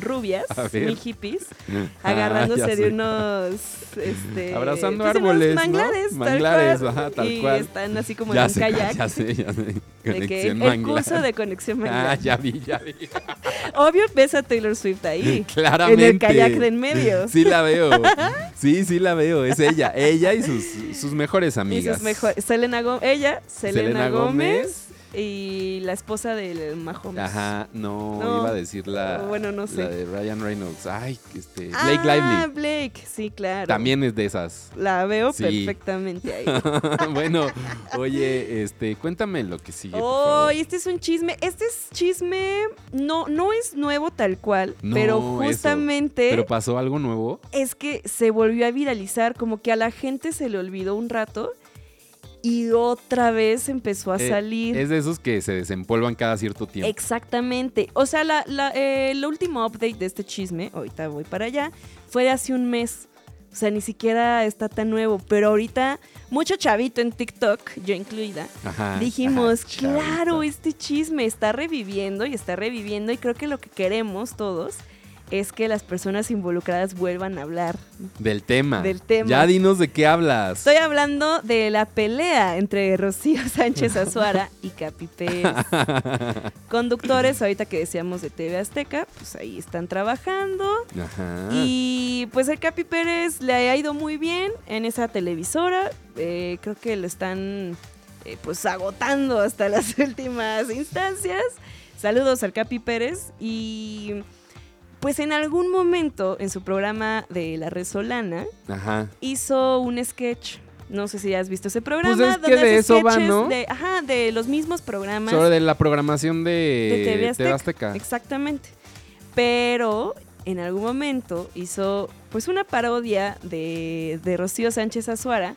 rubias, muy hippies, (laughs) Ah, agarrándose ya de unos este, Abrazando pues, unos árboles, ¿no? manglares, tal Manglares, cual, ajá, tal y cual. están así como ya en un sé, kayak. ya sé, ya sé. de que Conexión el manglar. curso de conexión manglar. Ah, ya vi, ya vi. (laughs) Obvio ves a Taylor Swift ahí. Claramente. En el kayak de en medio. (laughs) Sí la veo. Sí, sí la veo. Es ella. Ella y sus, sus mejores Y amigas. sus mejores. Selena Gómez, ella, Selena, Selena Gómez. Y la esposa del Mahomes. Ajá, no, No. iba a decir la, Bueno, no sé. la de Ryan Reynolds. Ay, este, Ah, Blake Lively. Blake, sí, claro. También es de esas. La veo Sí. perfectamente ahí. (laughs) bueno, oye, este, cuéntame lo que sigue. Oh, y este es un chisme. Este es chisme, no, no es nuevo tal cual, No, pero eso. justamente ¿Pero pasó algo nuevo? es que se volvió a viralizar, como que a la gente se le olvidó un rato y otra vez empezó a Eh, salir. Es de esos que se desempolvan cada cierto tiempo. Exactamente. O sea, la, la, eh, el último update de este chisme, ahorita voy para allá, fue de hace un mes. O sea, ni siquiera está tan nuevo. Pero ahorita, mucho chavito en TikTok, yo incluida, Ajá. dijimos, ajá, claro, este chisme está reviviendo y está reviviendo. Y creo que lo que queremos todos es que las personas involucradas vuelvan a hablar. Del tema. Del tema. Ya dinos de qué hablas. Estoy hablando de la pelea entre Rocío (laughs) Sánchez Azuara y Capi Pérez. (laughs) Conductores, ahorita que decíamos de TV Azteca, pues ahí están trabajando. Ajá. Y pues el Capi Pérez le ha ido muy bien en esa televisora. Eh, creo que lo están eh, pues agotando hasta las (laughs) últimas instancias. Saludos al Capi Pérez. Y pues en algún momento en su programa de La Resolana Ajá. hizo un sketch. No sé si has visto ese programa. Pues es que donde de eso va, ¿no? De, ajá, de los mismos programas Sobre la programación de, de TV Azteca. Azteca. Exactamente. Pero en algún momento hizo pues una parodia de, de Rocío Sánchez Azuara.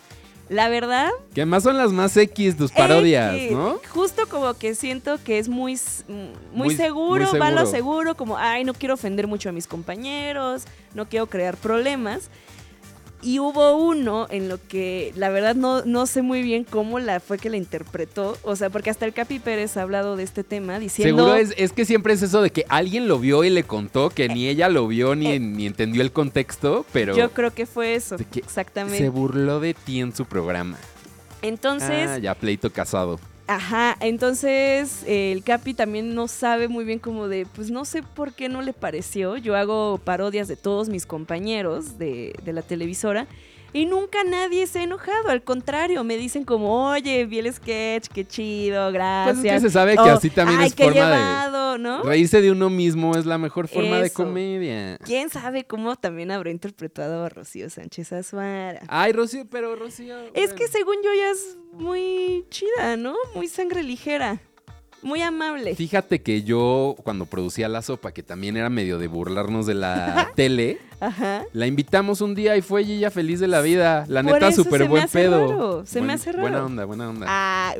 La verdad, Que además son las más X tus parodias, ¿no? Justo como que siento que es muy, s- muy, Muy- seguro, muy va a lo seguro, como, ay, no quiero ofender mucho a mis compañeros, no quiero crear problemas. Y hubo uno en lo que la verdad no, no sé muy bien cómo la fue que la interpretó. O sea, porque hasta el Capi Pérez ha hablado de este tema diciendo. Seguro es, es que siempre es eso de que alguien lo vio y le contó, que ni ella lo vio ni, eh, ni entendió el contexto, pero Yo creo que fue eso, que exactamente. se burló de ti en su programa. Entonces, ah, ya pleito casado. Ajá, entonces eh, el Capi también no sabe muy bien como de, pues no sé por qué no le pareció. Yo hago parodias de todos mis compañeros de, de la televisora y nunca nadie se ha enojado. Al contrario, me dicen como, oye, vi el sketch, qué chido, Pues gracias. es que se sabe que así también Ay, es qué forma llevado, ¿no? de... Reírse de uno mismo es la mejor forma de comedia. ¿Quién sabe cómo también habrá interpretado a Rocío Sánchez Azuara? Ay, Rocío, pero Rocío... Es que según yo ya es muy chida, ¿no? Muy sangre ligera. Muy amable. Fíjate que yo, cuando producía La Sopa, que también era medio de burlarnos de la (laughs) tele, Ajá. la invitamos un día y fue ella feliz de la vida. La Por neta, súper buen hace pedo. raro, se me hace raro. Buena onda, buena onda. Ah,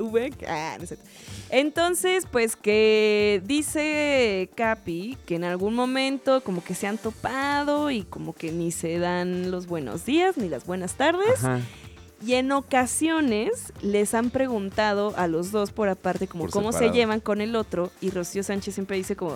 ah, no cierto. Entonces, pues que dice Capi que en algún momento como que se han topado y como que ni se dan los buenos días ni las buenas tardes. Ajá. Y en ocasiones les han preguntado a los dos por aparte como Por cómo se llevan con el otro y Rocío Sánchez siempre dice como,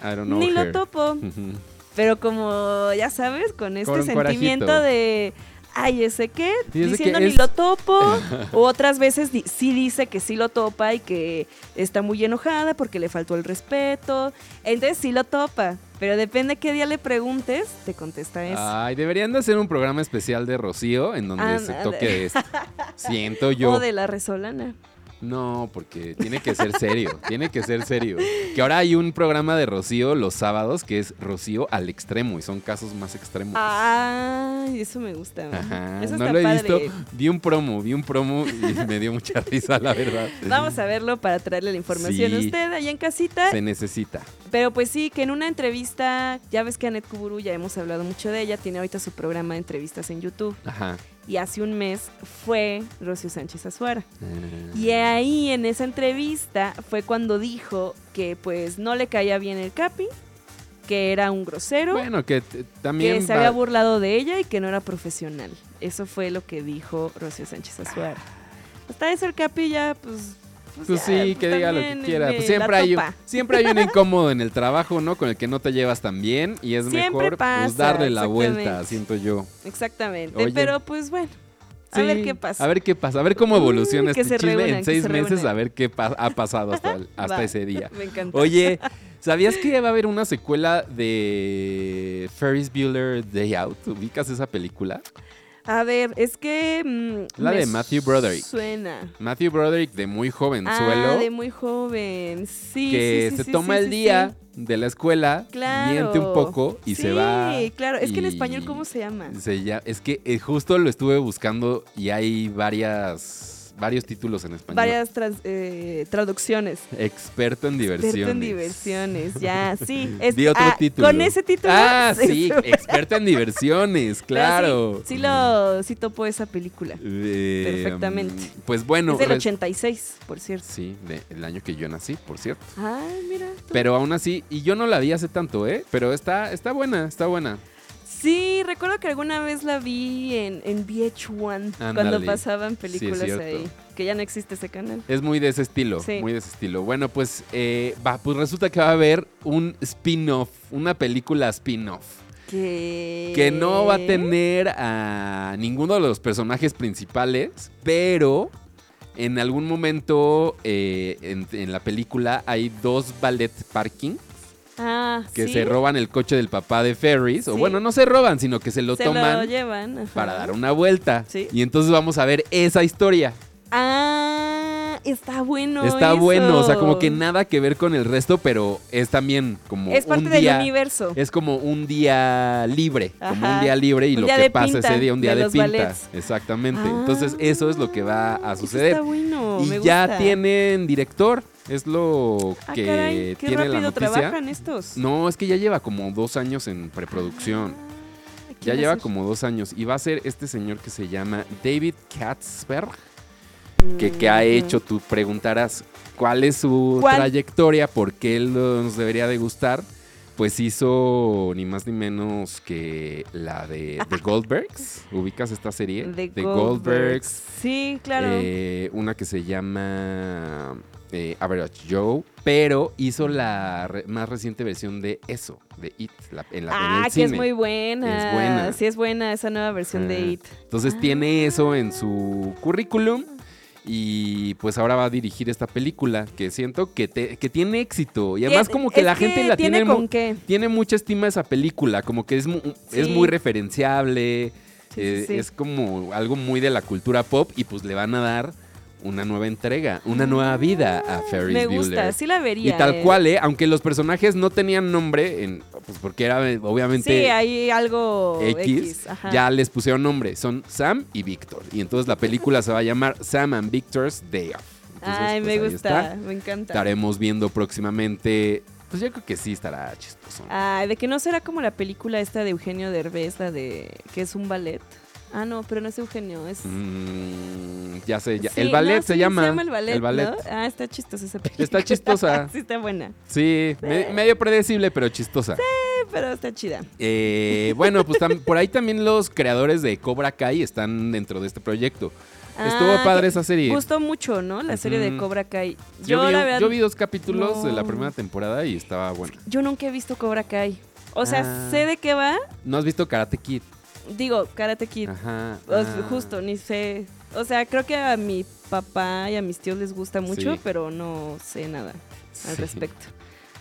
I don't know ni lo topo. (laughs) Pero como, ya sabes, con este Con sentimiento corajito. de, ay, ese qué, diciendo que ni lo topo. (laughs) o otras veces di- sí dice que sí lo topa y que está muy enojada porque le faltó el respeto. Entonces sí lo topa. Pero depende qué día le preguntes, te contesta eso. Ay, deberían de hacer un programa especial de Rocío en donde se Ándale. toque esto. (laughs) Siento yo. O de la resolana. No, porque tiene que ser serio, tiene que ser serio. Que ahora hay un programa de Rocío los sábados que es Rocío al extremo y son casos más extremos. Ay, eso me gusta. Ajá, Eso no está lo he padre. visto. Vi un promo, vi un promo y (laughs) me dio mucha risa, la verdad. Vamos a verlo para traerle la información a usted allá en casita. Se necesita. Pero pues sí, que en una entrevista, ya ves que Anet Kuburu, ya hemos hablado mucho de ella, tiene ahorita su programa de entrevistas en YouTube. Ajá. Y hace un mes fue Rocío Sánchez Azuara. Ah. Y ahí en esa entrevista fue cuando dijo que pues no le caía bien el Capi, que era un grosero, Bueno, que también que se va- había burlado de ella y que no era profesional. Eso fue lo que dijo Rocío Sánchez Azuara. Hasta eso el Capi ya pues... Pues ya, sí, que diga lo que quiera. Pues siempre, hay, un- siempre hay un incómodo en el trabajo, ¿no? Con el que no te llevas tan bien y es Siempre mejor pues, darle la vuelta, siento yo. Exactamente. Oye. Pero pues bueno, a Sí, ver qué pasa. A ver qué pasa, a ver cómo evoluciona Mm, este chisme en seis se meses, a ver qué pa- ha pasado hasta, el- (laughs) hasta Va, ese día. (laughs) Me encanta. Oye, (laughs) ¿sabías que va a haber una secuela de Ferris Bueller Day Out? ¿Ubicas esa película? A ver, es que. mm, La de Matthew Broderick. Suena. Matthew Broderick de muy jovenzuelo Ah, de muy joven. Sí. que sí, sí, se sí, toma sí, el sí, día sí. de la escuela, Claro. miente un poco y se Sí, va. claro. Es que en español, ¿cómo se llama? se ya- es que eh, justo lo estuve buscando y hay varias varios títulos en español. Varias trans- eh, traducciones. Experto en diversiones. Experto en diversiones, ya, (laughs) sí. Es, Di otro ah, título. Con ese título. Ah, sí, (laughs) experto en diversiones, claro. Sí, sí lo, sí topo esa película. Eh, Perfectamente. Pues bueno. es del res- 86, por cierto. Sí, de- el año que yo nací, por cierto. Ay, mira. tú. Pero aún así, y yo no la vi hace tanto, ¿eh? Pero está, está buena, está buena. Sí, recuerdo que alguna vez la vi en, en VH1 cuando pasaban películas ahí. Que ya no existe ese canal. Es muy de ese estilo, Sí. muy de ese estilo. Bueno, pues, eh, va, pues resulta que va a haber un spin-off, una película spin-off. Que... Que no va a tener a ninguno de los personajes principales, pero en algún momento eh, en, en la película hay dos ballet parking Ah, que ¿sí? se roban el coche del papá de Ferris. O bueno, no se roban, sino que se lo Se toman lo llevan. ajá. para dar una vuelta. Sí. Y entonces vamos a ver esa historia. Ah, está bueno Está eso. bueno, o sea, como que nada que ver con el resto, pero es también como Es parte un del día, universo. Es como un día libre, como un día libre y Un lo que pasa pinta, ese día, un día de de, pinta. ballets. Exactamente. Ah. Entonces, eso es lo que va a Eso suceder. Está bueno, y me ya tienen director, es lo Ah, que caray, qué tiene la rápido noticia. trabajan estos. No, es que ya lleva como dos años en preproducción. Ah, ¿quién Ya lleva ser? como dos años. Y va a ser este señor que se llama David Katzberg. Que, que ha Mm, hecho, tú preguntarás cuál es su ¿Cuál? trayectoria, por qué él nos debería de gustar. Pues hizo ni más ni menos que la de The Goldbergs. (laughs) ¿Ubicas esta serie? The The Goldbergs. Sí, claro. eh, una que se llama eh, Average Joe, pero hizo la re- más reciente versión de eso, de It, la- en, la, en ah, el que es muy buena. Es buena. Sí, es buena esa nueva versión de Ajá. It. Entonces Ah. tiene eso en su currículum y pues ahora va a dirigir esta película que siento que, te- que tiene éxito y además como que la gente la tiene tiene, mu- con qué. tiene mucha estima esa película, como que es, mu- es muy referenciable, sí, eh, sí. es como algo muy de la cultura pop y pues le van a dar una nueva entrega, una nueva vida a Ferris Me Bueller. gusta, sí la Y vería. tal eh. cual, ¿eh? Aunque los personajes no tenían nombre, en, pues porque era eh, obviamente Sí, hay algo X. Ya les pusieron nombre. Son Sam y Víctor. Y entonces la película se va a llamar Sam and Victor's Day Off. Entonces, Ay, pues, me gusta, está. me encanta. Estaremos viendo próximamente. Pues yo creo que sí estará chistoso. Ay, de que no será como la película esta de Eugenio Derbez, la de que es un ballet. Ah, no, pero no es Eugenio, es... Mm, ya sé, ya. Sí, el ballet no, se, sí, llama, Se llama el ballet. El ballet. ¿no? Ah, está chistosa esa película. Está chistosa. (laughs) sí, está buena. Sí, me- medio predecible, pero chistosa. Eh, pero está chida. Eh, bueno, pues por ahí también los creadores de Cobra Kai están dentro de este proyecto. Estuvo Ah, padre que esa serie. Gustó mucho, ¿no? La serie de. Cobra Kai. Yo, Yo, vi, la verdad, yo vi dos capítulos de la primera temporada y estaba bueno. yo nunca he visto Cobra Kai. O sea, Ah. sé de qué va. ¿No has visto Karate Kid? Digo, Karate Kid. Ajá. Ah. Justo, ni sé. O sea, creo que a mi papá y a mis tíos les gusta mucho, Sí. pero no sé nada al Sí. respecto.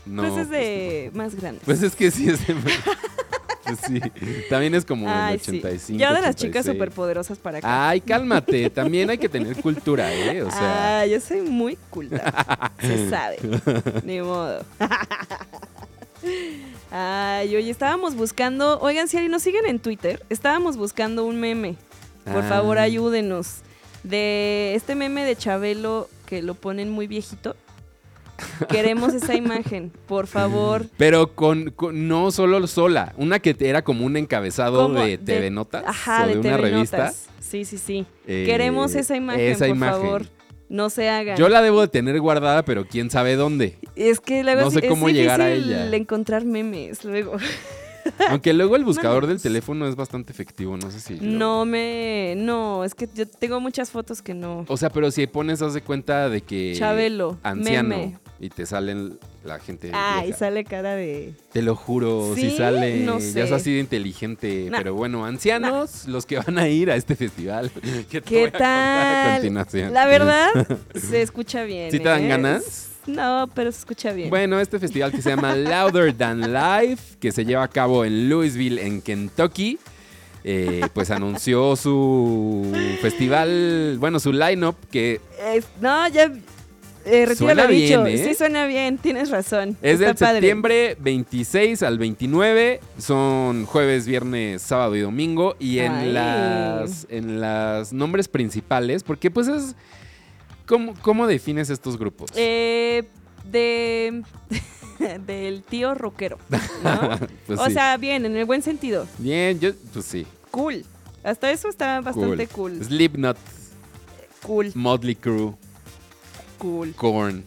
No, pues es pues de más grandes. Pues es que sí es de... (laughs) pues sí. También es como Ay, del sí. 85. Ya de las chicas 86. superpoderosas para acá. Ay, cálmate. (laughs) También hay que tener cultura, ¿eh? O sea, ah, yo soy muy culta. (laughs) Se sabe. Ni modo. Ay, oye, estábamos buscando. Oigan, si nos siguen en Twitter, estábamos buscando un meme. Por Ah. favor, ayúdenos. De este meme de Chabelo que lo ponen muy viejito. Queremos esa (laughs) imagen, por favor. Pero con, con- no solo sola, una que era como un encabezado de TV Notas Ajá, o de, de, una TV revista. Notas. Sí, sí, sí. Eh, Queremos esa imagen, esa por imagen. favor. No se hagan. Yo la debo de tener guardada, pero quién sabe dónde. Es que luego No sé es cómo llegar a ella. encontrar memes luego. (laughs) Aunque luego el buscador del teléfono es bastante efectivo, no sé si. No me. No, es que yo tengo muchas fotos que no. O sea, pero si pones, haz de cuenta de que. Chabelo, Anciano. meme. Y te salen la gente. Ay, vieja. sale cara de. Te lo juro, si sale. No Ya es sé. así de inteligente. Nah. Pero bueno, ancianos, los que van a ir a este festival. (laughs) ¿Qué, ¿Qué a a tal? continuación? La verdad, (laughs) se escucha bien. ¿Sí te dan ¿eh? ganas? No, pero se escucha bien. Bueno, este festival que se llama (laughs) Louder Than Life, que se lleva a cabo en Louisville, en Kentucky, eh, pues anunció su festival, bueno, su lineup que Es- no, ya. Eh, retiro Suena lo dicho. bien, ¿eh? Sí, suena bien, tienes razón. es del padre. septiembre 26 al 29, son jueves, viernes, sábado y domingo, y en Ay. las en las nombres principales, porque pues es ¿cómo, cómo defines estos grupos? Eh, de. (laughs) del tío rockero. ¿no? (laughs) Pues o sí. sea, bien, en el buen sentido. bien, yo pues sí. Cool. Hasta eso está bastante cool. Slipknot, Cool, Motley Crue, cool. Korn.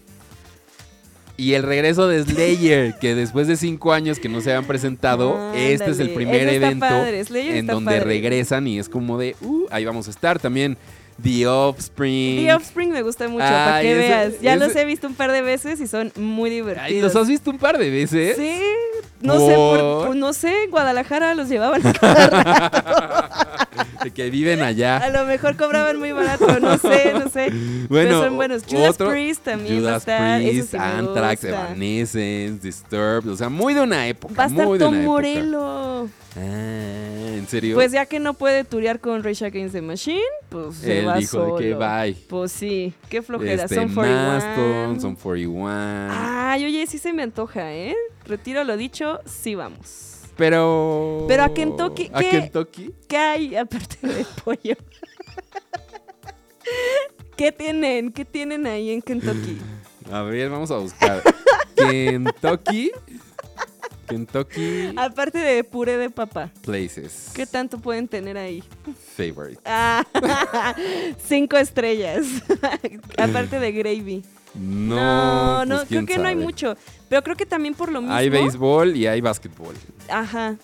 Y el regreso de Slayer, que después de cinco años que no se habían presentado, este es el primer evento en donde padre. regresan y es como de, uh, ahí vamos a estar. También The Offspring. The Offspring me gusta mucho, para que ese- veas. Ya ese- los he visto un par de veces y son muy divertidos. Ay, ¿Los has visto un par de veces? Sí, no sé, por- no sé, en Guadalajara los llevaban. (laughs) (laughs) De que viven allá. A lo mejor cobraban muy barato, no sé, no sé. Bueno, Pero son buenos. Judas otro- Priest también va a Judas estar. Priest, sí Anthrax. Evanescence, Disturbed, o sea, muy de una época. Va a estar muy de Tom una época. Morello. Ah, ¿en serio? Pues ya que no puede turear con Rage Against the Machine, pues se Él va dijo solo. de que bye. Pues sí, qué flojera. Este, son 41. Mastodon, Son 41. Ay, oye, sí se me antoja, ¿eh? Retiro lo dicho, sí vamos. Pero. Pero a Kentucky, ¿A ¿qué? Kentucky? ¿Qué hay aparte de pollo? (laughs) ¿Qué tienen? ¿Qué tienen ahí en Kentucky? A ver, vamos a buscar. (laughs) Kentucky. Kentucky Aparte de puré de papa, Places. ¿qué tanto pueden tener ahí? Favorite. Ah, (laughs) cinco estrellas. Aparte de gravy. No, no, pues, creo que no hay mucho. Pero creo que también por lo mismo. Hay béisbol y hay básquetbol. Ajá.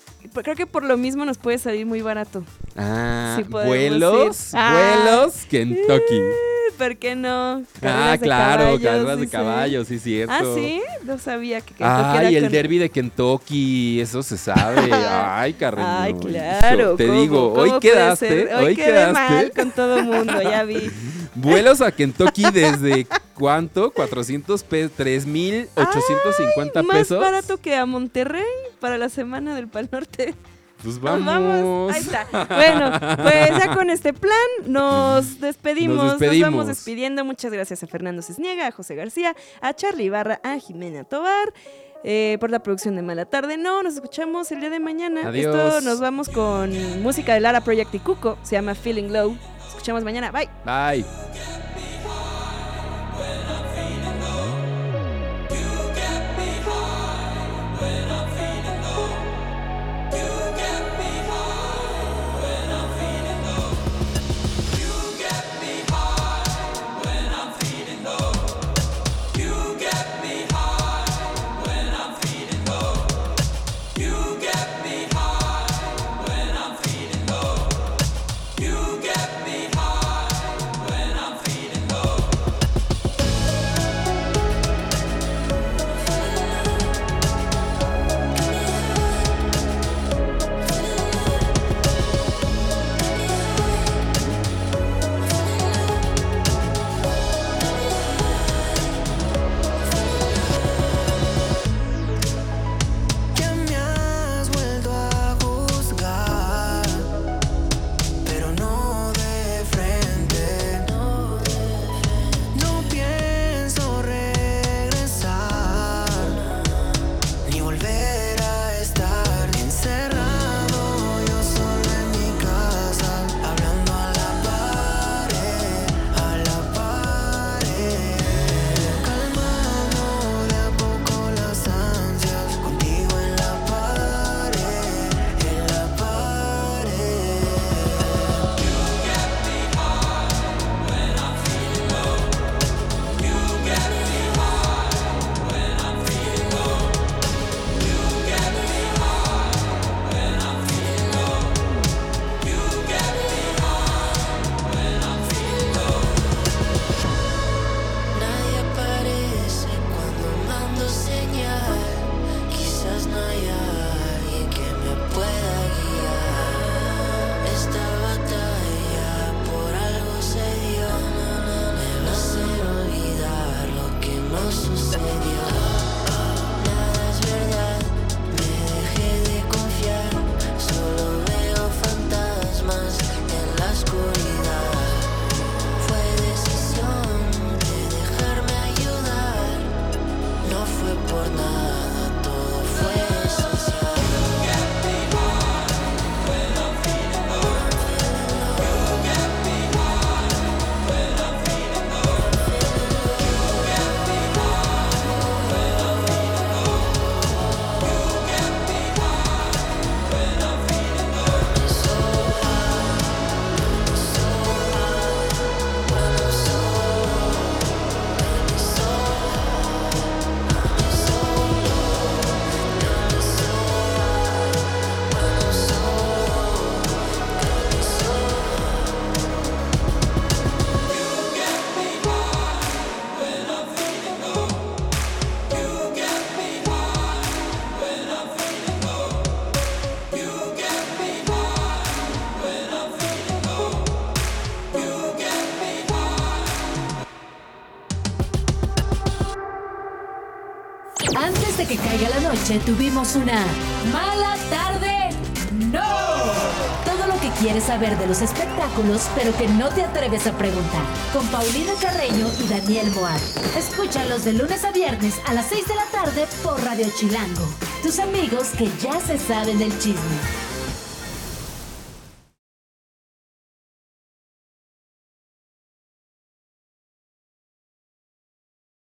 Creo que por lo mismo nos puede salir muy barato. Ah, Sí vuelos, ir. Ah. vuelos, Kentucky. Eh, ¿Por qué no? Ah, Carreras claro, caballos, carreras de dice. caballos, sí, cierto. Ah, sí, no sabía que Kentucky Ay, el con- derby de Kentucky, eso se sabe. (laughs) Ay, Carreño. Ay, claro. Te digo, ¿Cómo hoy quedaste? Hoy, hoy quedé quedaste. mal con todo mundo, ya vi. (laughs) Vuelos a Kentucky desde ¿cuánto? 400 pesos, 3,850 Más pesos. barato que a Monterrey para la semana del Pal Norte. Pues (laughs) Nos vamos. vamos. Ahí está. Bueno, pues ya con este plan nos despedimos. Nos Nos, despedimos. vamos despidiendo. Muchas gracias a Fernando Cisniega, a José García, a Charlie Ibarra, a Jimena Tobar. eh, por la producción de Mala Tarde. No, nos escuchamos el día de mañana. Adiós. Esto nos vamos con música de Lara Project y Cuco. Se llama Feeling Low. Escuchamos mañana. Bye. Bye. Tuvimos una mala tarde. ¡No! Todo lo que quieres saber de los espectáculos, pero que no te atreves a preguntar. Con Paulina Carreño y Daniel Moab. Escúchalos de lunes a viernes a las 6 de la tarde por Radio Chilango. Tus amigos que ya se saben del chisme.